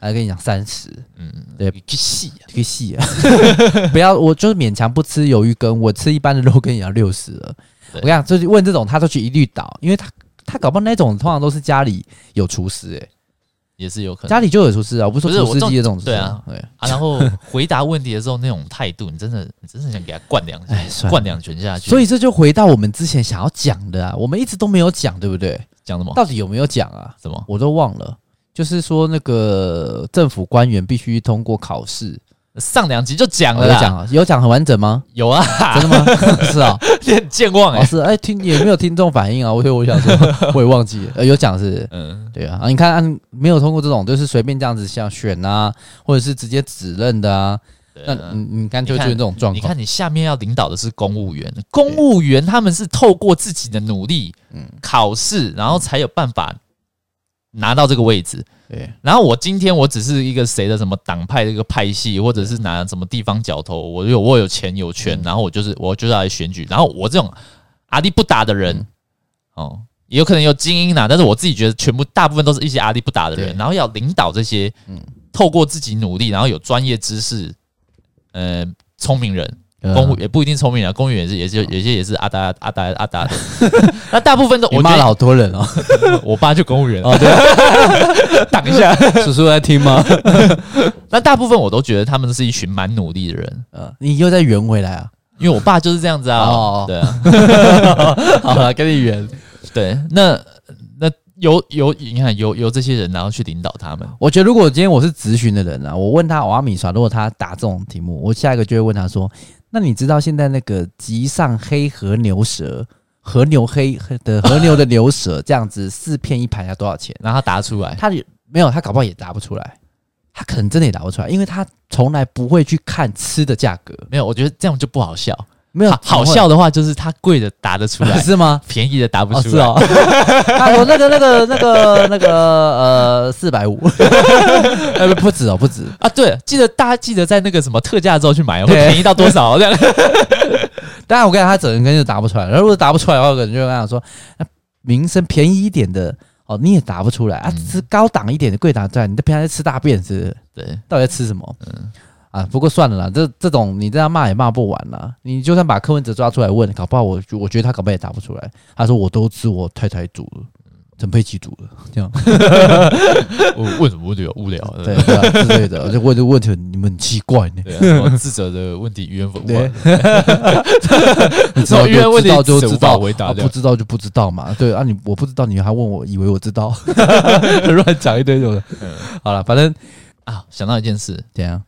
来跟你讲三十，嗯，对，可以细，可以细，不要，我就是勉强不吃鱿鱼羹，我吃一般的肉羹也要六十了。我跟你讲，就是问这种，他都去一律倒，因为他他搞不好那种通常都是家里有厨师，哎，也是有可能家里就有厨师啊，我不是说厨师机的这种，对啊，对啊。然后回答问题的时候那种态度，你真的，你真的想给他灌两，灌两拳下去。所以这就回到我们之前想要讲的啊，我们一直都没有讲，对不对？讲什么？到底有没有讲啊？什么？我都忘了。就是说，那个政府官员必须通过考试。上两集就讲了，有讲，有讲很完整吗？有啊，真的吗？是啊，你很健忘哎。是哎，听也没有听众反应啊。我所以我想说，我也忘记了。有讲是，嗯，对啊。你看，没有通过这种，就是随便这样子想选啊，或者是直接指认的啊。那你你看就就是这种状况。你看你下面要领导的是公务员，公务员他们是透过自己的努力，嗯，考试，然后才有办法。拿到这个位置，对。然后我今天我只是一个谁的什么党派的一个派系，或者是拿什么地方角头，我有我有钱有权，然后我就是我就是来选举。然后我这种阿力不打的人，哦，也有可能有精英呐，但是我自己觉得全部大部分都是一些阿力不打的人。然后要领导这些，嗯，透过自己努力，然后有专业知识，呃，聪明人。公务也不一定聪明啊，公务员也是，也是有些也是阿达阿达阿达。那大部分都我骂了好多人哦，我 爸就公务员哦，对，挡一下，叔叔在听吗？那大部分我都觉得他们是一群蛮努力的人。呃，你又在圆回来啊？因为我爸就是这样子啊。哦，对啊。好了，跟你圆。对，那那由由你看由由这些人然后去领导他们。我觉得如果今天我是咨询的人啊，我问他瓦米耍，如果他答这种题目，我下一个就会问他说。那你知道现在那个极上黑和牛舌，和牛黑的和牛的牛舌这样子四片一盘要多少钱？然后他答出来，他没有，他搞不好也答不出来，他可能真的也答不出来，因为他从来不会去看吃的价格。没有，我觉得这样就不好笑。没有好笑的话，就是他贵的答得出来，是吗？便宜的答不出来。哦，是哦。他说那个、那个、那个、那个呃，四百五，不止哦，不止啊。对，记得大家记得在那个什么特价的时候去买，会便宜到多少这样？当然，我跟你讲，他整个人就答不出来。然后如果答不出来的话，可能就跟他说，那民生便宜一点的哦，你也答不出来啊。吃高档一点的贵档在，你都平常在吃大便是不是？对，到底在吃什么？嗯。啊，不过算了啦，这这种你这样骂也骂不完啦。你就算把柯文哲抓出来问，搞不好我我觉得他搞不好也答不出来。他说我都吃我太太煮了，陈佩琪煮的这样。我问什么问题？无聊，对对之类的，就问这个问题，你们很奇怪呢。对啊，智者的问题语言不对，你知道就知道就知道，回答不知道就不知道嘛。对啊，你我不知道，你还问我，以为我知道，乱讲一堆就。好了，反正啊，想到一件事，怎样？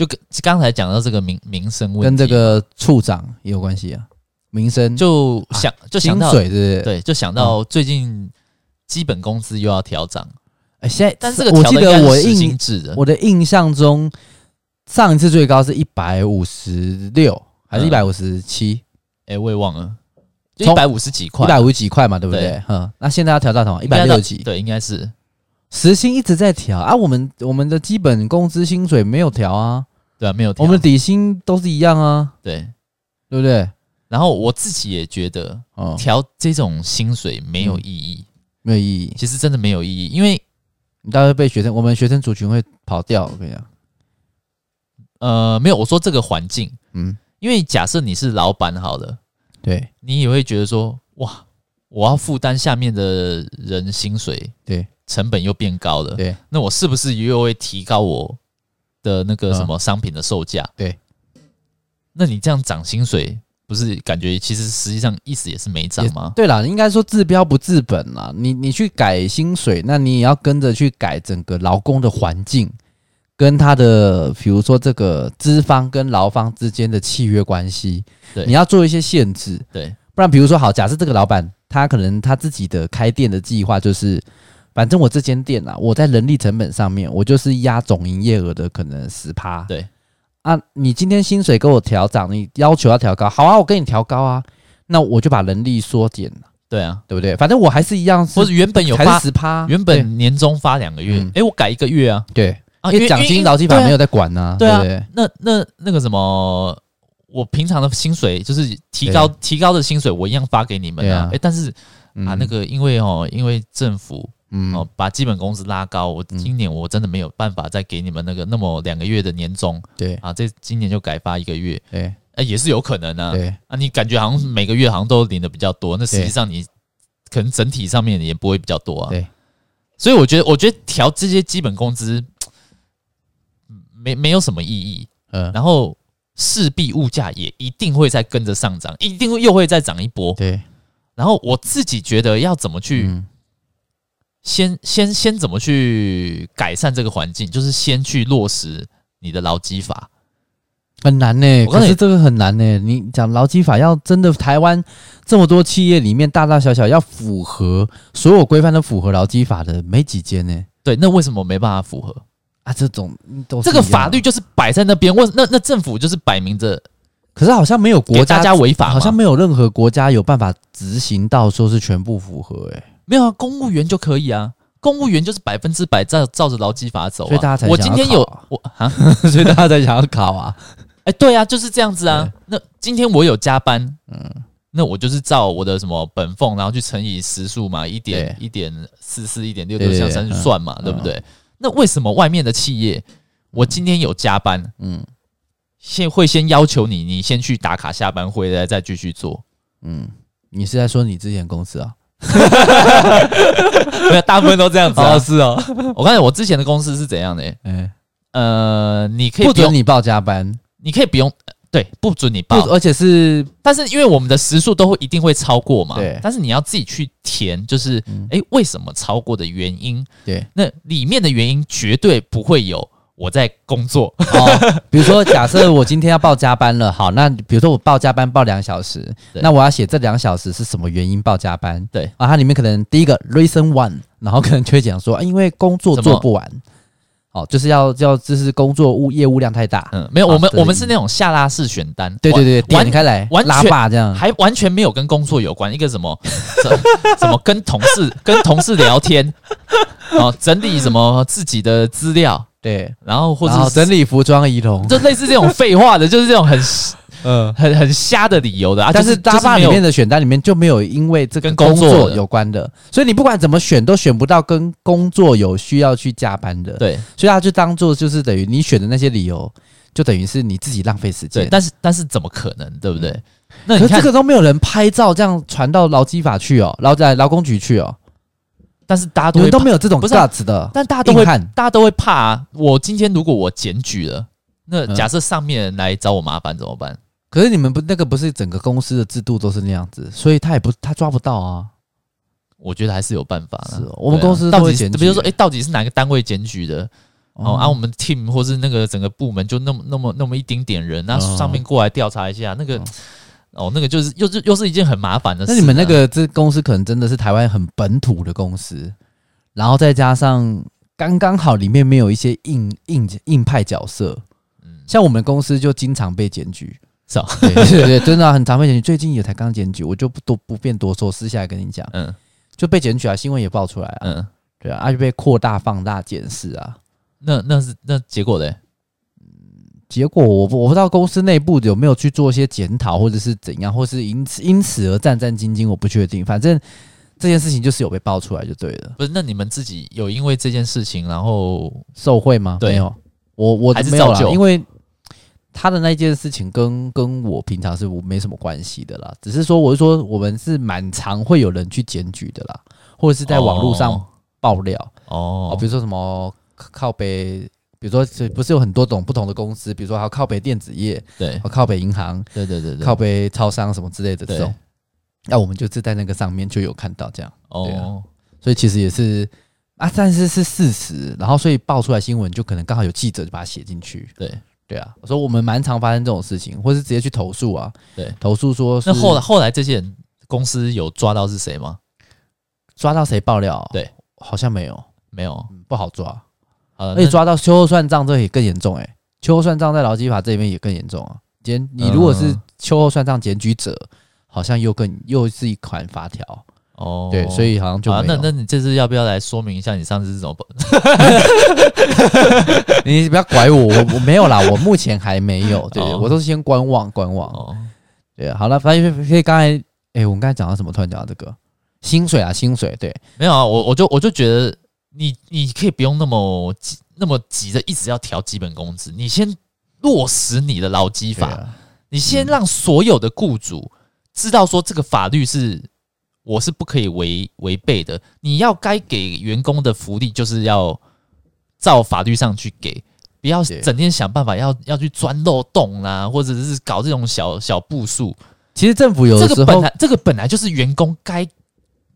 就跟刚才讲到这个民民生问题，跟这个处长也有关系啊。民生就想就想到薪水，对对，就想到最近基本工资又要调涨。哎，现在但这个我记得我印我的印象中，上一次最高是一百五十六，还是一百五十七？哎，我也忘了，就一百五十几块，一百五十几块嘛，对不对？嗯，那现在要调到什么？一百六十几？对，应该是时薪一直在调啊。我们我们的基本工资薪水没有调啊，对啊，没有，我们的底薪都是一样啊，对，对不对？然后我自己也觉得，调这种薪水没有意义，没有意义。其实真的没有意义，因为。你大概被学生，我们学生族群会跑掉。我跟你讲，呃，没有，我说这个环境，嗯，因为假设你是老板，好了，对，你也会觉得说，哇，我要负担下面的人薪水，对，成本又变高了，对，那我是不是又会提高我的那个什么商品的售价？对，那你这样涨薪水。不是感觉，其实实际上意思也是没涨吗？对啦，应该说治标不治本啦。你你去改薪水，那你也要跟着去改整个劳工的环境，跟他的比如说这个资方跟劳方之间的契约关系，对，你要做一些限制，对，不然比如说好，假设这个老板他可能他自己的开店的计划就是，反正我这间店啊，我在人力成本上面，我就是压总营业额的可能十趴，对。啊，你今天薪水给我调涨，你要求要调高，好啊，我跟你调高啊，那我就把人力缩减了，对啊，对不对？反正我还是一样，或者原本有发十趴，原本年终发两个月，哎，我改一个月啊，对。啊，因为奖金劳基法没有在管呢，对啊，那那那个什么，我平常的薪水就是提高提高的薪水，我一样发给你们啊，哎，但是啊，那个因为哦，因为政府。嗯，哦，把基本工资拉高，我今年我真的没有办法再给你们那个那么两个月的年终，对。啊，这今年就改发一个月，对，哎，也是有可能啊，对。啊，你感觉好像每个月好像都领的比较多，那实际上你可能整体上面也不会比较多啊，对，所以我觉得，我觉得调这些基本工资没没有什么意义，嗯，然后势必物价也一定会再跟着上涨，一定会又会再涨一波，对，然后我自己觉得要怎么去。先先先怎么去改善这个环境？就是先去落实你的劳基法，很难呢、欸。可是这个很难呢、欸。你讲劳基法要真的台湾这么多企业里面大大小小要符合所有规范都符合劳基法的没几间呢？对，那为什么没办法符合啊？这种这个法律就是摆在那边，为那那政府就是摆明着，可是好像没有国家家违法，好像没有任何国家有办法执行到说是全部符合诶、欸。没有啊，公务员就可以啊，公务员就是百分之百照照着劳基法走啊。所以大家才我今天有我啊，所以大家才想要考啊。哎，对啊，就是这样子啊。那今天我有加班，嗯，那我就是照我的什么本俸，然后去乘以时数嘛，一点一点四四一点六六这样去算嘛，对不对？那为什么外面的企业，我今天有加班，嗯，先会先要求你，你先去打卡下班回来再继续做，嗯，你是在说你之前公司啊？没有，大部分都这样子啊。哦，是哦。我刚才我之前的公司是怎样的？哎，呃，你可以不准你报加班，你可以不用，对，不准你报，而且是，但是因为我们的时数都会一定会超过嘛，对。但是你要自己去填，就是，哎，为什么超过的原因？对，那里面的原因绝对不会有。我在工作，哦，比如说，假设我今天要报加班了，好，那比如说我报加班报两小时，那我要写这两小时是什么原因报加班？对。啊，它里面可能第一个 reason one，然后可能就会讲说，啊，因为工作做不完，哦，就是要要就是工作务业务量太大，嗯，没有，我们我们是那种下拉式选单，对对对，点开来完拉霸这样，还完全没有跟工作有关，一个什么什么跟同事跟同事聊天，哦，整理什么自己的资料。对，然后或者整理服装仪容，就类似这种废话的，就是这种很嗯很很瞎的理由的啊。但是大坝里面的选单里面就没有因为这个工作有关的，所以你不管怎么选都选不到跟工作有需要去加班的。对，所以他就当做就是等于你选的那些理由，就等于是你自己浪费时间。但是但是怎么可能，对不对？那你看这个都没有人拍照这样传到劳基法去哦，劳在劳工局去哦。但是大家都会都没有这种 guts 的，但大家都会，大家都会怕啊。我今天如果我检举了，那假设上面人来找我麻烦怎么办？可是你们不那个不是整个公司的制度都是那样子，所以他也不他抓不到啊。我觉得还是有办法的。是、哦，我们公司到底是比如说，哎、欸，到底是哪个单位检举的？哦，啊，我们 team 或是那个整个部门就那么那么那么一丁点人，那上面过来调查一下，那个哦，那个就是又是又是一件很麻烦的事。那你们那个这公司可能真的是台湾很本土的公司，然后再加上刚刚好里面没有一些硬硬硬派角色，嗯，像我们公司就经常被检举。是啊，对对对，真的、啊、很常被检举。最近也才刚检举，我就不多不便多说，私下来跟你讲。嗯，就被检举啊，新闻也爆出来啊。嗯，对啊，而、啊、且被扩大放大检视啊。那那是那结果嘞？嗯，结果我我不知道公司内部有没有去做一些检讨，或者是怎样，或是因此因此而战战兢兢，我不确定。反正这件事情就是有被爆出来就对了。不是？那你们自己有因为这件事情然后受贿吗？没有，我我还是照旧，因为。他的那件事情跟跟我平常是没什么关系的啦，只是说我是说我们是蛮常会有人去检举的啦，或者是在网络上爆料哦，比如说什么靠北，比如说不是有很多种不同的公司，比如说还有靠北电子业，对，靠北银行，对对对对，靠北超商什么之类的这种，那我们就是在那个上面就有看到这样。哦，所以其实也是啊，但是是事实，然后所以爆出来新闻就可能刚好有记者就把它写进去，对。对啊，我说我们蛮常发生这种事情，或是直接去投诉啊。对，投诉说，那后来后来这些人公司有抓到是谁吗？抓到谁爆料？对，好像没有，没有，不好抓。而且抓到秋后算账，这也更严重哎。秋后算账在劳基法这里面也更严重啊。检你如果是秋后算账检举者，好像又更又是一款法条。哦，对，所以好像就没有。那那你这次要不要来说明一下你上次是怎么？你不要拐我，我我没有啦，我目前还没有。对，我都是先观望观望。哦，对，好了，反正可以刚才，哎，我们刚才讲到什么？突然讲到这个薪水啊，薪水。对，没有啊，我我就我就觉得你你可以不用那么急那么急着一直要调基本工资，你先落实你的劳基法，你先让所有的雇主知道说这个法律是。我是不可以违违背的。你要该给员工的福利，就是要照法律上去给，不要整天想办法要要去钻漏洞啦，或者是搞这种小小步数。其实政府有的时候，这个本来这个本来就是员工该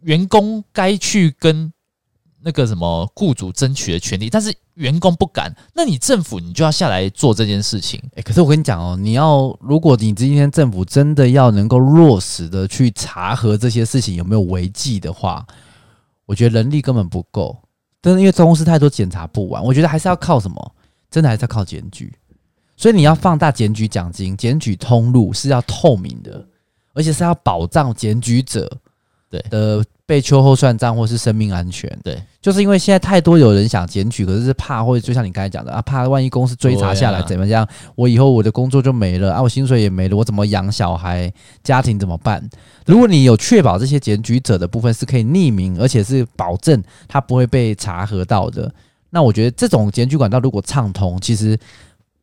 员工该去跟那个什么雇主争取的权利，但是。员工不敢，那你政府你就要下来做这件事情。诶，可是我跟你讲哦，你要如果你今天政府真的要能够落实的去查核这些事情有没有违纪的话，我觉得人力根本不够。但是因为公司太多，检查不完，我觉得还是要靠什么？真的还是要靠检举。所以你要放大检举奖金，检举通路是要透明的，而且是要保障检举者对的。被秋后算账或是生命安全，对，就是因为现在太多有人想检举，可是是怕或者就像你刚才讲的啊，怕万一公司追查下来怎么样，我以后我的工作就没了啊，我薪水也没了，我怎么养小孩，家庭怎么办？如果你有确保这些检举者的部分是可以匿名，而且是保证他不会被查核到的，那我觉得这种检举管道如果畅通，其实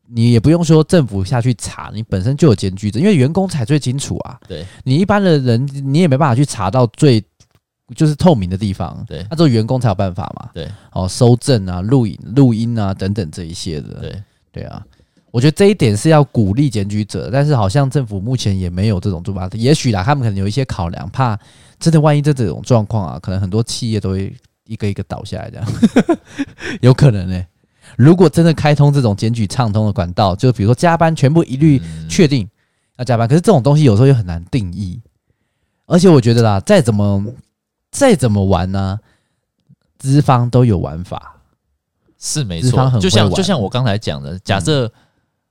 你也不用说政府下去查，你本身就有检举者，因为员工才最清楚啊。对，你一般的人你也没办法去查到最。就是透明的地方，对，那、啊、做员工才有办法嘛，对，哦，收证啊、录影、录音啊等等这一些的，对，对啊，我觉得这一点是要鼓励检举者，但是好像政府目前也没有这种做法，也许啦，他们可能有一些考量，怕真的万一这这种状况啊，可能很多企业都会一个一个倒下来，这样。有可能呢、欸。如果真的开通这种检举畅通的管道，就比如说加班全部一律确定要加班，可是这种东西有时候又很难定义，而且我觉得啦，再怎么。再怎么玩呢、啊？资方都有玩法，是没错。就像就像我刚才讲的，假设、嗯、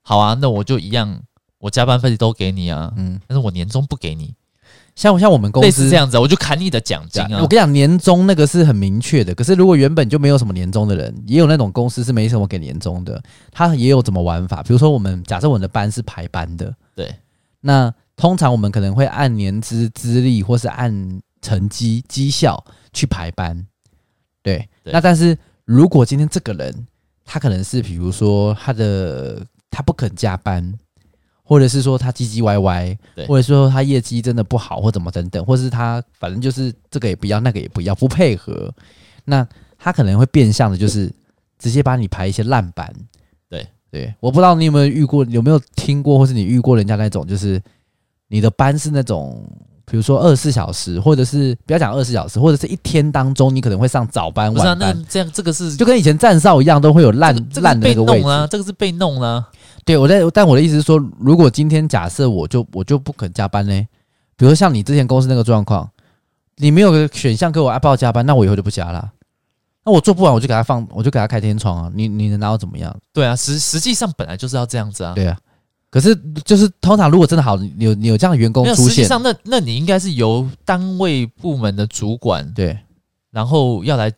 好啊，那我就一样，我加班费都给你啊，嗯，但是我年终不给你。像像我们公司这样子，我就砍你的奖金啊。我跟你讲，年终那个是很明确的。可是如果原本就没有什么年终的人，也有那种公司是没什么给年终的，他也有怎么玩法？比如说，我们假设我们的班是排班的，对，那通常我们可能会按年资资历，或是按。成绩绩效去排班，对，对，那但是如果今天这个人他可能是比如说他的他不肯加班，或者是说他唧唧歪歪，对，或者说他业绩真的不好或怎么等等，或是他反正就是这个也不要那个也不要不配合，那他可能会变相的，就是直接把你排一些烂班。对对，我不知道你有没有遇过，有没有听过，或是你遇过人家那种，就是你的班是那种。比如说二十四小时，或者是不要讲二十四小时，或者是一天当中，你可能会上早班、晚班。那这样这个是就跟以前站哨一样，都会有烂烂的那个位置啊。这个是被弄了。对，我在，但我的意思是说，如果今天假设我就我就不肯加班呢？比如说像你之前公司那个状况，你没有个选项给我报加班，那我以后就不加了。那我做不完，我就给他放，我就给他开天窗啊。你你能拿我怎么样？对啊，实实际上本来就是要这样子啊。对啊。可是，就是通常如果真的好，有有这样的员工出现，实际上那那你应该是由单位部门的主管对，然后要来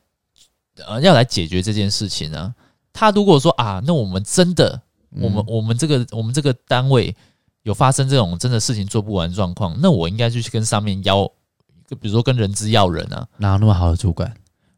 呃要来解决这件事情啊。他如果说啊，那我们真的，我们我们这个我们这个单位有发生这种真的事情做不完状况，那我应该就去跟上面要，就比如说跟人资要人啊，哪有那么好的主管？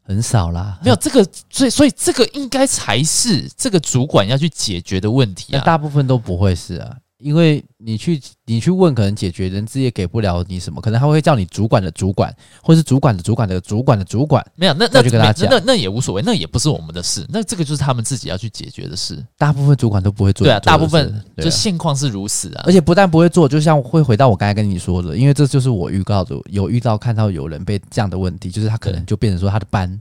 很少啦，没有这个，所以所以这个应该才是这个主管要去解决的问题啊。大部分都不会是啊，因为你去你去问，可能解决人资也给不了你什么，可能他会叫你主管的主管，或是主管的主管的主管的主管。没有，那那就跟他讲，那那也无所谓，那也不是我们的事，那这个就是他们自己要去解决的事。大部分主管都不会做，对啊，大部分就现况是如此啊。而且不但不会做，就像会回到我刚才跟你说的，因为这就是我预告的，有遇到看到有人被这样的问题，就是他可能就变成说他的班。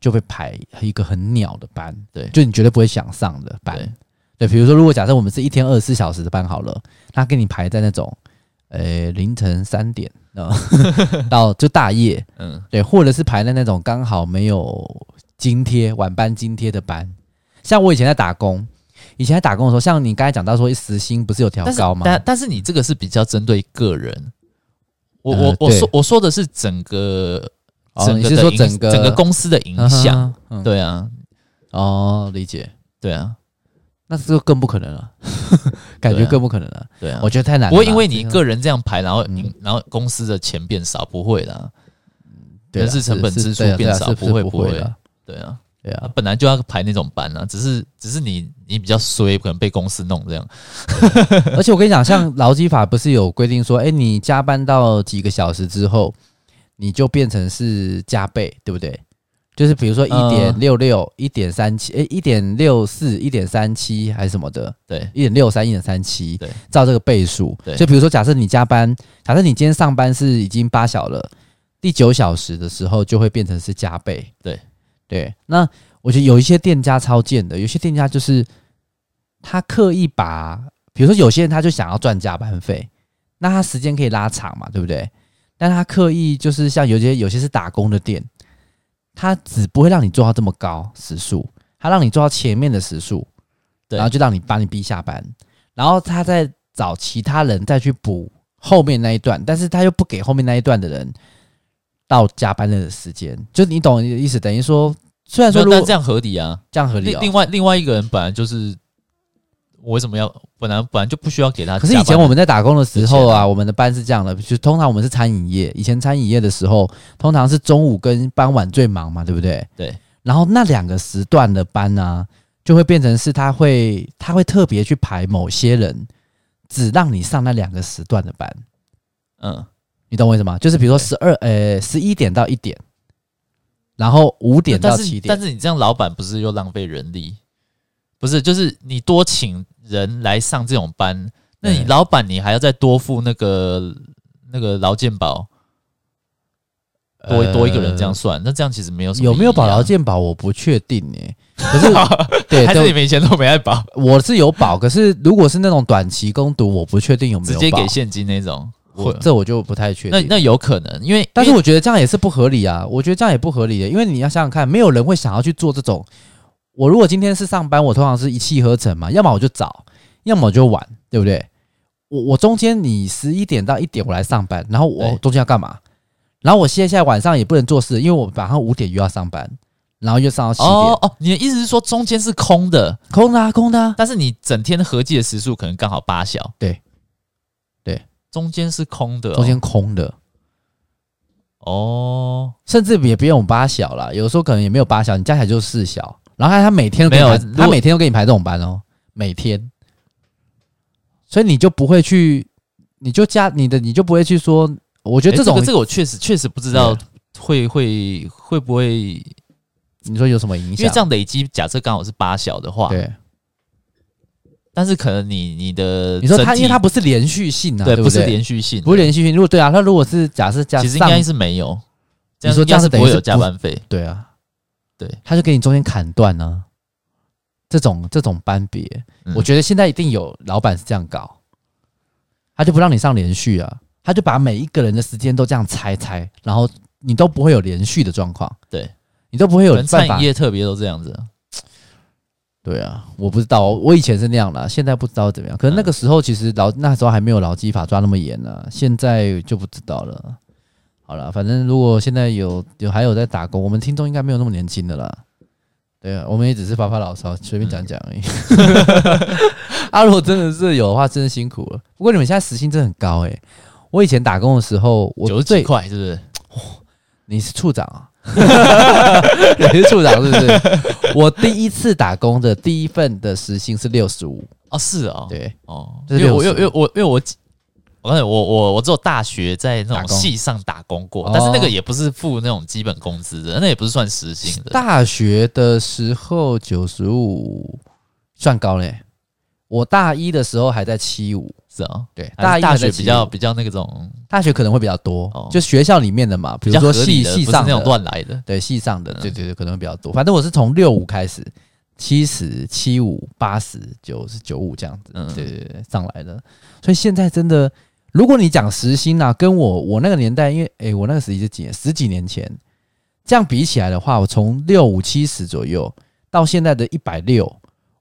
就被排一个很鸟的班，对，就你绝对不会想上的班，对，比如说，如果假设我们是一天二十四小时的班好了，他给你排在那种，呃、欸，凌晨三点啊，到就大夜，嗯，对，或者是排在那种刚好没有津贴晚班津贴的班，像我以前在打工，以前在打工的时候，像你刚才讲到说时薪不是有调高吗？但但是你这个是比较针对个人，我我我说我说的是整个。哦，你是说整个整个公司的影响？对啊，哦，理解，对啊，那这个更不可能了，感觉更不可能了。对啊，我觉得太难了。不会因为你一个人这样排，然后你然后公司的钱变少，不会的。人事成本支出变少，不会不会的。对啊，对啊，本来就要排那种班啊，只是只是你你比较衰，可能被公司弄这样。而且我跟你讲，像劳基法不是有规定说，哎，你加班到几个小时之后。你就变成是加倍，对不对？就是比如说一点六六、一点三七，诶，一点六四、一点三七还是什么的？对，一点六三、一点三七，对，照这个倍数。对，就比如说，假设你加班，假设你今天上班是已经八小了，第九小时的时候就会变成是加倍。对，对。那我觉得有一些店家超贱的，有些店家就是他刻意把，比如说有些人他就想要赚加班费，那他时间可以拉长嘛，对不对？但他刻意就是像有些有些是打工的店，他只不会让你做到这么高时速，他让你做到前面的时速，然后就让你把你逼下班，然后他再找其他人再去补后面那一段，但是他又不给后面那一段的人到加班的时间，就你懂我的意思？等于说，虽然说但这样合理啊，这样合理。另外另外一个人本来就是。我为什么要本来本来就不需要给他？可是以前我们在打工的时候啊，我们的班是这样的，就通常我们是餐饮业，以前餐饮业的时候，通常是中午跟傍晚最忙嘛，对不对？对。然后那两个时段的班呢、啊，就会变成是他会他会特别去排某些人，只让你上那两个时段的班。嗯，你懂我意思吗？就是比如说十二呃十一点到一点，然后五点到七点。但是你这样，老板不是又浪费人力？不是，就是你多请人来上这种班，那你老板你还要再多付那个那个劳健保，多多一个人这样算，那这样其实没有什么有没有保劳健保，我不确定诶、欸。可是 对，还是你们以前都没爱保？我是有保，可是如果是那种短期攻读，我不确定有没有直接给现金那种，我这我就不太确定。那那有可能，因为但是我觉得这样也是不合理啊，我觉得这样也不合理的，因为你要想想看，没有人会想要去做这种。我如果今天是上班，我通常是一气呵成嘛，要么我就早，要么我就晚，对不对？我我中间你十一点到一点我来上班，然后我中间要干嘛？然后我现在晚上也不能做事，因为我晚上五点又要上班，然后又上到七点。哦哦，你的意思是说中间是空的，空的啊，空的啊。但是你整天合计的时数可能刚好八小，对，对，中间是空的，中间空的。哦，甚至也不用八小啦，有时候可能也没有八小，你加起来就是四小。然后他每天都没有，他每天都给你排这种班哦，每天，所以你就不会去，你就加你的，你就不会去说，我觉得这种、欸、这个这个我确实确实不知道会会会不会？你说有什么影响？因为这样累积，假设刚好是八小的话，对。但是可能你你的你说他，因为他不是连续性啊，对，不对？不是连续性，不是连续性。如果对啊，他如果是假设加，其实应该是没有。你说这样是不会有加班费？对啊，对，他就给你中间砍断呢。这种这种班别，嗯、我觉得现在一定有老板是这样搞，他就不让你上连续啊，他就把每一个人的时间都这样拆拆，然后你都不会有连续的状况，对，你都不会有办法。餐饮业特别都这样子。对啊，我不知道，我以前是那样的，现在不知道怎么样。可是那个时候其实劳那时候还没有劳基法抓那么严呢、啊，现在就不知道了。好了，反正如果现在有有还有在打工，我们听众应该没有那么年轻的啦。对啊，我们也只是发发牢骚，随便讲讲而已。阿、啊、如果真的是有的话，真的辛苦了。不过你们现在时薪真的很高诶、欸。我以前打工的时候，我九十几块是不是？你是处长啊？你是处长是不是？我第一次打工的第一份的时薪是六十五哦，是啊、哦，对哦，因为我因为我因为我。我刚才我我我只有大学在那种系上打工过，但是那个也不是付那种基本工资的，那也不是算时薪的。大学的时候九十五算高嘞，我大一的时候还在七五，是啊，对，大一大学比较比较那个种，大学可能会比较多，就学校里面的嘛，比如说系系上那种乱来的，对，系上的，对对对，可能会比较多。反正我是从六五开始，七十、七五、八十、九十、九五这样子，嗯，对对对，上来的。所以现在真的。如果你讲时薪啊，跟我我那个年代，因为诶、欸，我那个时期是几年？十几年前，这样比起来的话，我从六五七十左右到现在的一百六，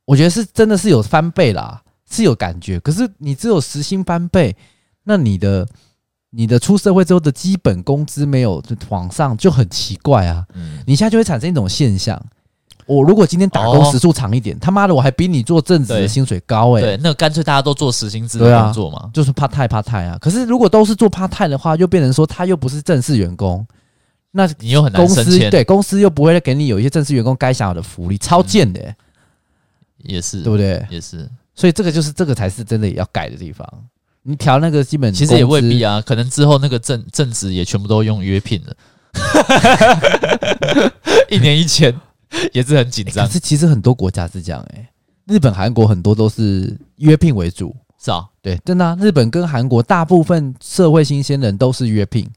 我觉得是真的是有翻倍啦，是有感觉。可是你只有时薪翻倍，那你的你的出社会之后的基本工资没有往上，就很奇怪啊。你现在就会产生一种现象。我如果今天打工时数长一点，哦、他妈的我还比你做正职的薪水高诶。对，那干脆大家都做实薪资的工作嘛，就是怕太怕太啊。可是如果都是做怕太的话，又变成说他又不是正式员工，那你又很难升迁。对，公司又不会给你有一些正式员工该享有的福利，超贱的、欸。也是，对不对？也是。所以这个就是这个才是真的要改的地方。你调那个基本，其实也未必啊，可能之后那个正正职也全部都用约聘了，一年一千。也是很紧张、欸，可是其实很多国家是这样哎、欸，日本、韩国很多都是约聘为主，是啊，对，真的、啊，日本跟韩国大部分社会新鲜人都是约聘，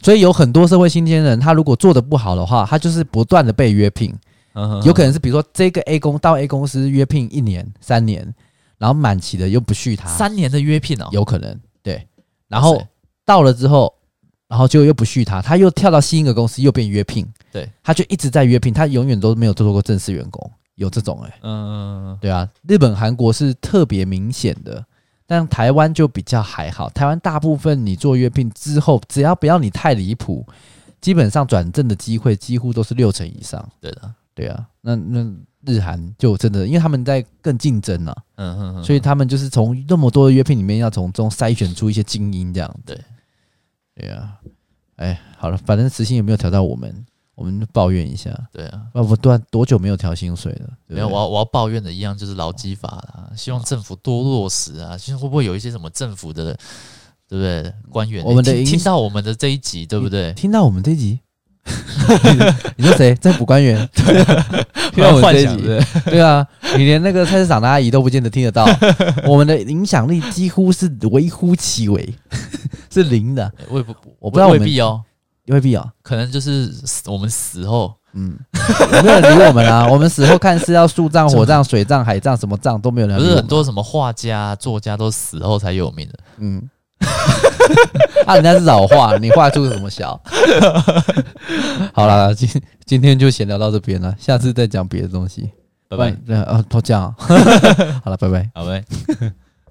所以有很多社会新鲜人，他如果做的不好的话，他就是不断的被约聘，有可能是比如说这个 A 公到 A 公司约聘一年、三年，然后满期的又不续他，三年的约聘哦，有可能，对，然后到了之后。然后就又不续他，他又跳到新一个公司，又变约聘。对，他就一直在约聘，他永远都没有做过正式员工。有这种哎、欸，嗯，对啊，日本、韩国是特别明显的，但台湾就比较还好。台湾大部分你做约聘之后，只要不要你太离谱，基本上转正的机会几乎都是六成以上。对的，对啊，那那日韩就真的，因为他们在更竞争啊，嗯哼哼，所以他们就是从那么多的约聘里面要从中筛选出一些精英这样。对。对啊，哎，好了，反正慈心也没有调到我们，我们抱怨一下。对啊，那我多多久没有调薪水了？没有，我要我要抱怨的一样就是劳基法啦，希望政府多落实啊。现在会不会有一些什么政府的，对不对？官员，我们的听，听到我们的这一集，对不对？听到我们这一集。你说谁？政府官员？对，听我们这一集，对啊，你连那个菜市场的阿姨都不见得听得到。我们的影响力几乎是微乎其微，是零的。我也不，我不知道未必哦，未必哦，可能就是我们死后，嗯，有没有人理我们啊？我们死后看是要树葬、火葬、水葬、海葬，什么葬都没有人。不是很多什么画家、作家都死后才有名的，嗯。啊，人家是老画，你画出什么小？好了，今今天就先聊到这边了，下次再讲别的东西。拜拜。呃，都这样。好了，拜拜，拜拜。